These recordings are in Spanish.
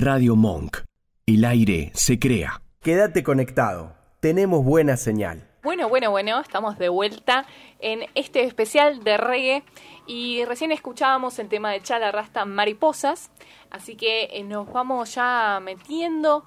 Radio Monk. El aire se crea. Quédate conectado. Tenemos buena señal. Bueno, bueno, bueno, estamos de vuelta en este especial de reggae y recién escuchábamos el tema de Chala Rasta Mariposas, así que eh, nos vamos ya metiendo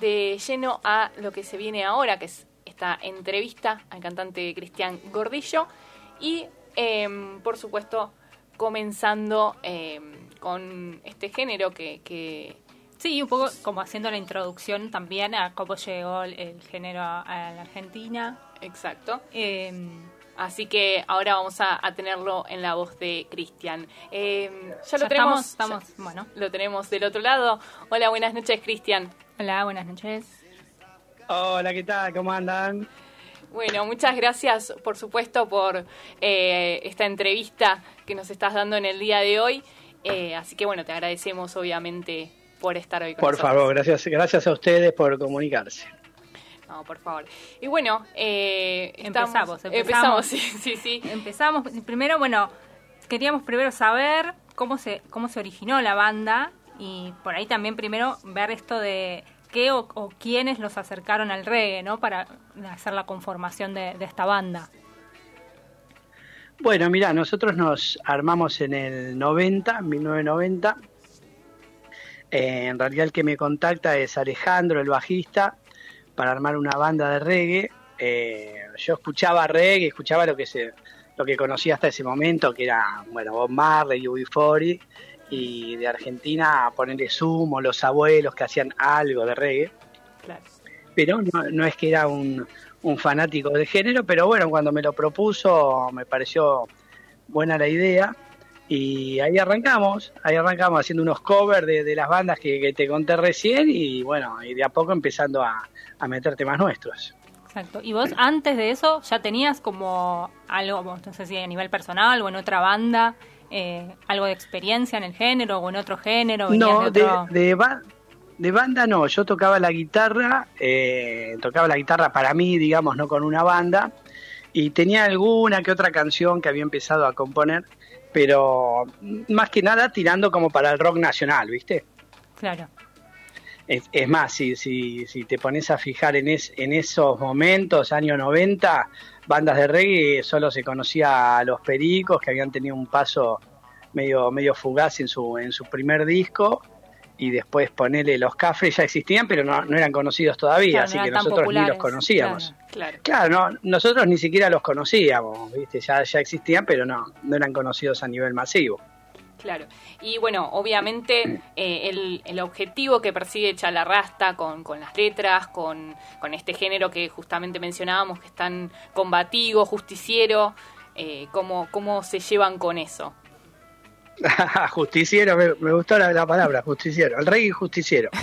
de lleno a lo que se viene ahora, que es esta entrevista al cantante Cristian Gordillo y em, por supuesto comenzando em, con este género que, Sí, un poco como haciendo la introducción también a cómo llegó el, género a, la Argentina. Exacto. Em, así que ahora vamos a, tenerlo en la voz de Cristian. ya lo tenemos. Estamos, bueno. Lo tenemos del otro lado. Hola, buenas noches, Cristian. Hola, buenas noches. Hola, ¿qué tal? ¿Cómo andan? Bueno, muchas gracias, por supuesto, por eh, esta entrevista que nos estás dando en el día de hoy. Eh, así que, bueno, te agradecemos, obviamente, por estar hoy con por nosotros. Por favor, gracias, gracias a ustedes por comunicarse. No, por favor. Y bueno, eh, empezamos, empezamos. sí, sí, sí. Empezamos. Primero, bueno, queríamos primero saber cómo se, cómo se originó la banda y por ahí también primero ver esto de qué o, quiénes los acercaron al reggae, ¿no? Para hacer la conformación de, esta banda. Bueno, mira, nosotros nos armamos en el 90, 1990. Eh, en realidad el que me contacta es Alejandro, el bajista, para armar una banda de reggae. Eh, yo escuchaba reggae, escuchaba lo que se, lo que conocía hasta ese momento, que era, bueno, Bob Marley, UB40, y de Argentina ponerle sumo, los abuelos que hacían algo de reggae. Pero no, es que era un, fanático de género, pero bueno, cuando me lo propuso me pareció buena la idea y ahí arrancamos, ahí arrancamos haciendo unos covers de, las bandas que, te conté recién y bueno, y de a poco empezando a, a meter temas nuestros. Exacto. ¿Y vos antes de eso ya tenías como algo, no sé si a nivel personal o en otra banda, eh, algo de experiencia en el género o en otro género? No, de, de, banda no, yo tocaba la guitarra, eh, tocaba la guitarra para mí, digamos, no con una banda, y tenía alguna que otra canción que había empezado a componer, pero más que nada tirando como para el rock nacional, ¿viste? Claro. Es, más, si, si, si te pones a fijar en, en esos momentos, años 90, bandas de reggae solo se conocía a los Pericos, que habían tenido un paso medio, medio fugaz en su, en su primer disco, y después ponerle los Cafres ya existían, pero no, eran conocidos todavía, así que nosotros ni los conocíamos. Claro, claro. nosotros ni siquiera los conocíamos, ¿viste? Ya, ya existían, pero no, no eran conocidos a nivel masivo. Claro. Y bueno, obviamente eh, el, objetivo que persigue Chalarrasta con, con las letras, con, con, este género que justamente mencionábamos, que es tan combativo, justiciero, eh, ¿cómo, ¿cómo se llevan con eso? justiciero, me, gustó la, palabra, justiciero, el rey justiciero.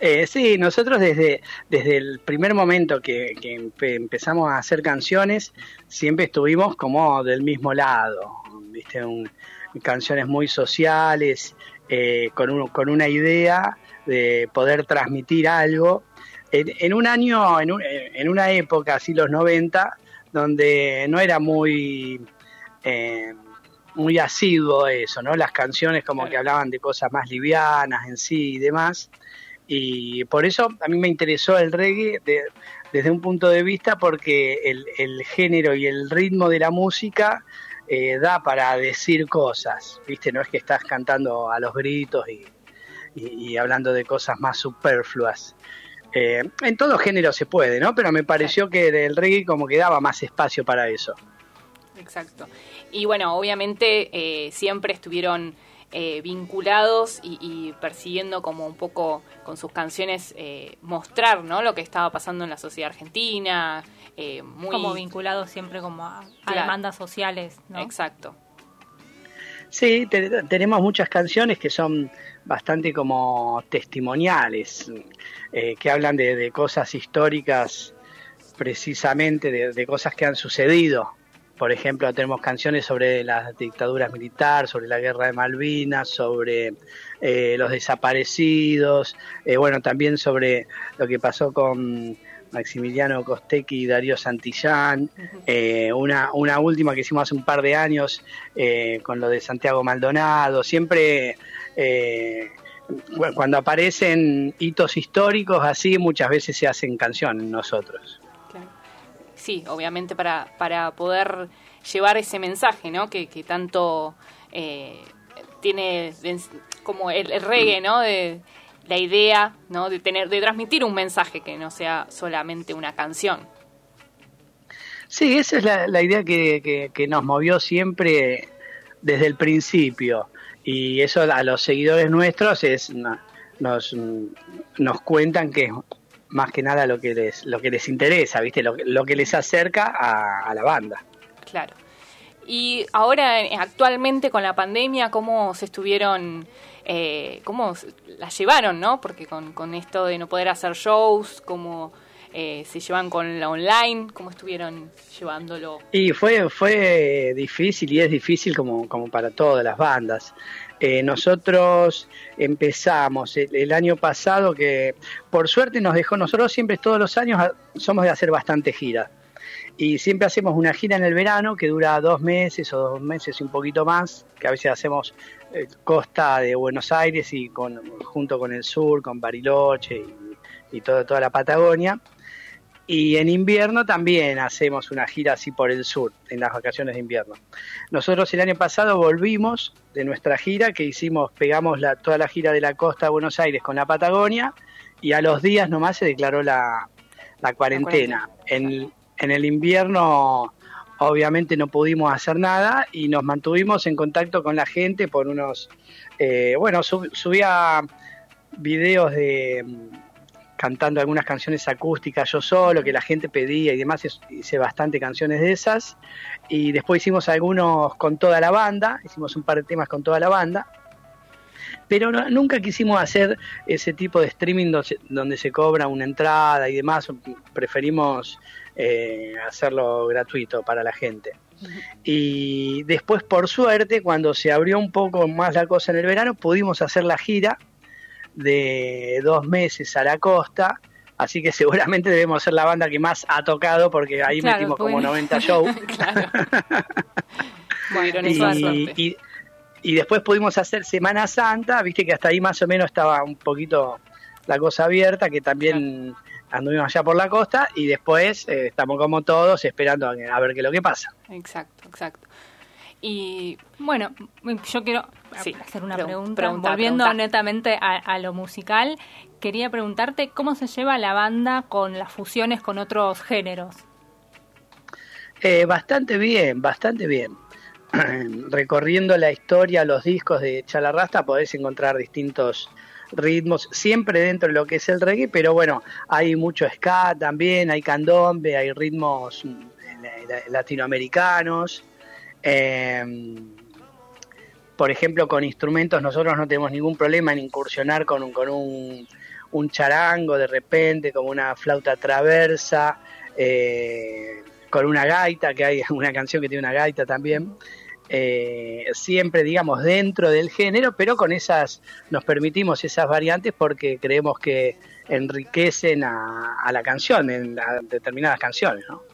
Eh, sí, nosotros desde, desde el primer momento que, empezamos a hacer canciones, siempre estuvimos como del mismo lado, ¿viste? canciones muy sociales, eh, con, con una idea de poder transmitir algo. En, un año, en, en, una época, así los 90, donde no era muy... Eh, muy asiduo eso, ¿no? Las canciones como que hablaban de cosas más livianas en sí y demás. Y por eso a mí me interesó el reggae desde un punto de vista porque el, género y el ritmo de la música eh, da para decir cosas, ¿viste? No es que estás cantando a los gritos y, hablando de cosas más superfluas. Eh, en todo género se puede, ¿no? Pero me pareció que el reggae como que daba más espacio para eso. Exacto. Y bueno, obviamente eh, siempre estuvieron eh, vinculados y, persiguiendo como un poco con sus canciones eh, mostrar ¿no? lo que estaba pasando en la sociedad argentina. Eh, muy... Como vinculados siempre como a, demandas sociales. ¿no? Exacto. Sí, tenemos muchas canciones que son bastante como testimoniales, que hablan de, cosas históricas precisamente, de, cosas que han sucedido por ejemplo, tenemos canciones sobre las dictaduras militares, sobre la guerra de Malvinas, sobre eh, los desaparecidos, eh, bueno, también sobre lo que pasó con Maximiliano Costequi y Darío Santillán, eh, una, una última que hicimos hace un par de años con lo de Santiago Maldonado, siempre eh, cuando aparecen hitos históricos así, muchas veces se hacen canciones nosotros. Sí, obviamente para, para poder llevar ese mensaje, ¿no? Que, que tanto eh, tiene como el, reggae, ¿no? De la idea, ¿no? De tener, de transmitir un mensaje que no sea solamente una canción. Sí, esa es la, idea que, que, nos movió siempre desde el principio. Y eso a los seguidores nuestros es nos, nos cuentan que más que nada lo que les, lo que les interesa, ¿viste? Lo, lo que les acerca a, la banda. Claro. Y ahora, actualmente con la pandemia, ¿cómo se estuvieron, eh, cómo la llevaron, no? Porque con, con esto de no poder hacer shows, ¿cómo eh, se llevan con la online? ¿Cómo estuvieron llevándolo? Y fue, fue difícil y es difícil como, como para todas las bandas. Eh, nosotros empezamos el, año pasado que por suerte nos dejó, nosotros siempre todos los años somos de hacer bastante gira y siempre hacemos una gira en el verano que dura dos meses o dos meses y un poquito más, que a veces hacemos eh, costa de Buenos Aires y con, junto con el sur, con Bariloche y, y toda la Patagonia. Y en invierno también hacemos una gira así por el sur, en las vacaciones de invierno. Nosotros el año pasado volvimos de nuestra gira, que hicimos, pegamos la, toda la gira de la costa de Buenos Aires con la Patagonia, y a los días nomás se declaró la, cuarentena. En, en el invierno obviamente no pudimos hacer nada y nos mantuvimos en contacto con la gente por unos, eh, bueno, subía videos de cantando algunas canciones acústicas yo solo, que la gente pedía y demás, hice bastante canciones de esas. Y después hicimos algunos con toda la banda, hicimos un par de temas con toda la banda. Pero nunca quisimos hacer ese tipo de streaming donde, se cobra una entrada y demás, preferimos eh, hacerlo gratuito para la gente. Y después, por suerte, cuando se abrió un poco más la cosa en el verano, pudimos hacer la gira de dos meses a la costa, así que seguramente debemos ser la banda que más ha tocado porque ahí metimos como 90 shows. y, y, después pudimos hacer Semana Santa, viste que hasta ahí más o menos estaba un poquito la cosa abierta, que también anduvimos allá por la costa y después eh, estamos como todos esperando a, a ver qué es lo que pasa. Exacto, exacto. Y bueno, yo quiero hacer una pregunta. Volviendo netamente a, lo musical, quería preguntarte cómo se lleva la banda con las fusiones con otros géneros. Eh, bastante bien, bastante bien. Recorriendo la historia, los discos de Chalarrasta, podés encontrar distintos ritmos, siempre dentro de lo que es el reggae, pero bueno, hay mucho ska también, hay candombe, hay ritmos mm, latinoamericanos. Eh, por ejemplo, con instrumentos nosotros no tenemos ningún problema en incursionar con un, con un, charango de repente, como una flauta traversa, eh, con una gaita, que hay una canción que tiene una gaita también. Eh, siempre, digamos, dentro del género, pero con esas, nos permitimos esas variantes porque creemos que enriquecen a, a la canción, en determinadas canciones, ¿no?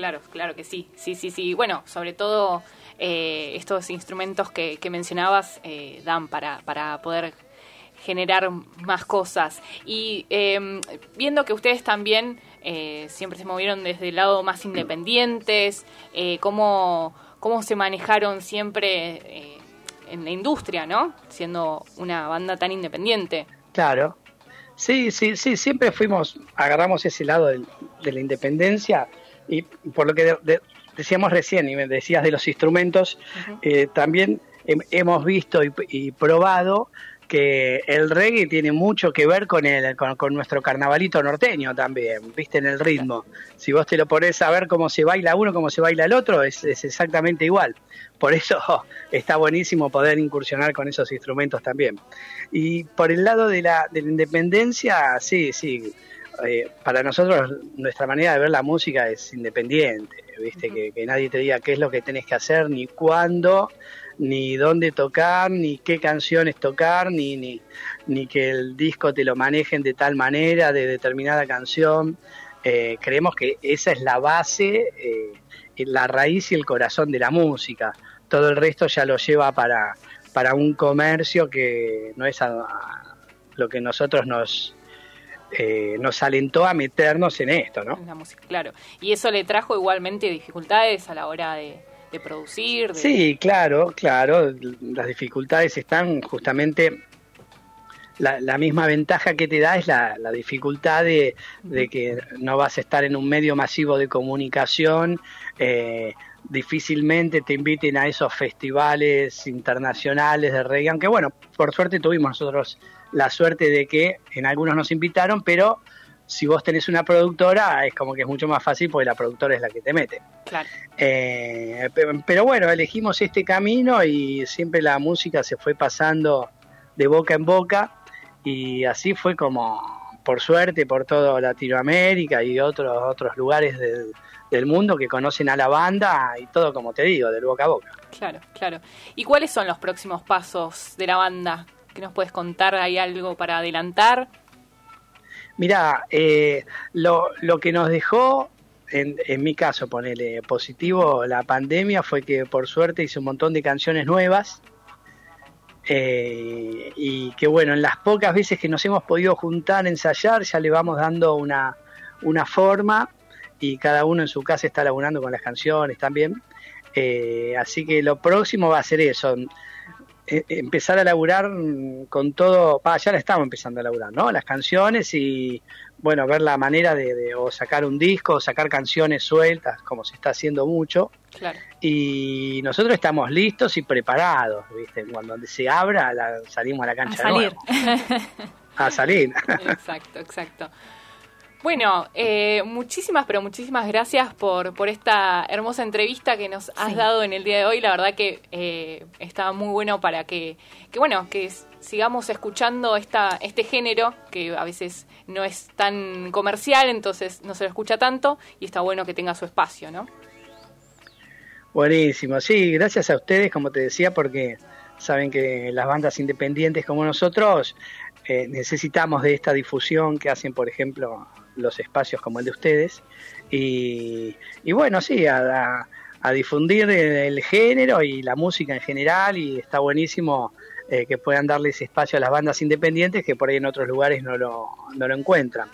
Claro, claro que sí, sí, sí, sí. Bueno, sobre todo eh, estos instrumentos que, mencionabas eh, dan para, para poder generar más cosas. Y em, viendo que ustedes también eh, siempre se movieron desde el lado más independientes, ¿cómo, ¿cómo se manejaron siempre en la industria, ¿no? Siendo una banda tan independiente. Claro. Sí, sí, sí, siempre fuimos, agarramos ese lado de, de la independencia y por lo que decíamos recién, y me decías de los instrumentos, eh, también hemos visto y, probado que el reggae tiene mucho que ver con, el, con, nuestro carnavalito norteño también, viste, en el ritmo. Si vos te lo pones a ver cómo se baila uno, cómo se baila el otro, es, exactamente igual. Por eso está buenísimo poder incursionar con esos instrumentos también. Y por el lado de la, de la independencia, sí, sí, eh, para nosotros nuestra manera de ver la música es independiente, ¿viste? que, nadie te diga qué es lo que tenés que hacer, ni cuándo, ni dónde tocar, ni qué canciones tocar, ni, ni, ni que el disco te lo manejen de tal manera, de determinada canción. Eh, creemos que esa es la base, eh, la raíz y el corazón de la música. Todo el resto ya lo lleva para, para un comercio que no es a, lo que nosotros nos, eh, nos alentó a meternos en esto, ¿no? En la música, claro. Y eso le trajo igualmente dificultades a la hora de, producir. Sí, claro, claro. Las dificultades están justamente la, misma ventaja que te da es la, dificultad de, que no vas a estar en un medio masivo de comunicación, eh, difícilmente te inviten a esos festivales internacionales de reggae, aunque bueno, por suerte tuvimos nosotros la suerte de que en algunos nos invitaron, pero si vos tenés una productora es como que es mucho más fácil porque la productora es la que te mete. Claro. Eh, pero bueno, elegimos este camino y siempre la música se fue pasando de boca en boca y así fue como, por suerte, por toda Latinoamérica y otros, otros lugares del, mundo que conocen a la banda y todo, como te digo, del boca a boca. Claro, claro. ¿Y cuáles son los próximos pasos de la banda? ¿Qué nos puedes contar? ¿Hay algo para adelantar? Mira, eh, lo, lo que nos dejó en, en, mi caso, ponele positivo, la pandemia fue que por suerte hice un montón de canciones nuevas eh, y que bueno, en las pocas veces que nos hemos podido juntar, ensayar, ya le vamos dando una, una forma y cada uno en su casa está laburando con las canciones también. Eh, así que lo próximo va a ser eso, eh, empezar a laburar con todo, ya la estamos empezando a laburar, ¿no? Las canciones y bueno, ver la manera de, o sacar un disco, o sacar canciones sueltas, como se está haciendo mucho. Y nosotros estamos listos y preparados, ¿viste? Cuando se abra, salimos a la cancha. A salir. a salir. exacto, exacto. Bueno, eh, muchísimas, pero muchísimas gracias por, por esta hermosa entrevista que nos has dado en el día de hoy. La verdad que eh, estaba muy bueno para que, que bueno, que sigamos escuchando esta, este género que a veces no es tan comercial, entonces no se lo escucha tanto y está bueno que tenga su espacio, ¿no? Buenísimo, sí, gracias a ustedes, como te decía, porque saben que las bandas independientes como nosotros eh, necesitamos de esta difusión que hacen, por ejemplo, los espacios como el de ustedes. Y, bueno, sí, a, difundir el, género y la música en general y está buenísimo eh, que puedan darle ese espacio a las bandas independientes que por ahí en otros lugares no lo, no lo encuentran.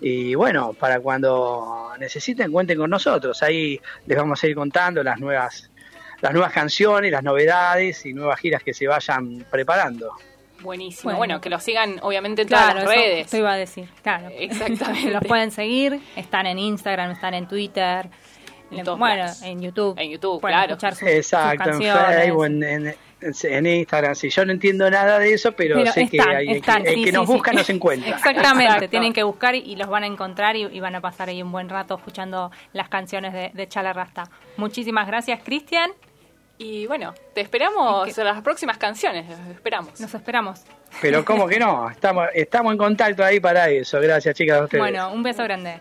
Y bueno, para cuando necesiten, cuenten con nosotros. Ahí les vamos a ir contando las nuevas, las nuevas canciones, las novedades y nuevas giras que se vayan preparando. Buenísimo. Bueno, que los sigan obviamente en todas las redes. Eso iba a decir, claro. Exactamente. los pueden seguir, están en Instagram, están en Twitter. En bueno, en YouTube. En YouTube, claro. Exacto, en Facebook, en, Instagram. Sí, yo no entiendo nada de eso, pero, sé que hay, el que nos busca nos encuentra. Exactamente, tienen que buscar y, los van a encontrar y, van a pasar ahí un buen rato escuchando las canciones de, de Chala Rasta. Muchísimas gracias, Cristian. Y bueno, te esperamos en las próximas canciones, esperamos. Nos esperamos. Pero ¿cómo que no? Estamos, estamos en contacto ahí para eso. Gracias, chicas, a ustedes. Bueno, un beso grande.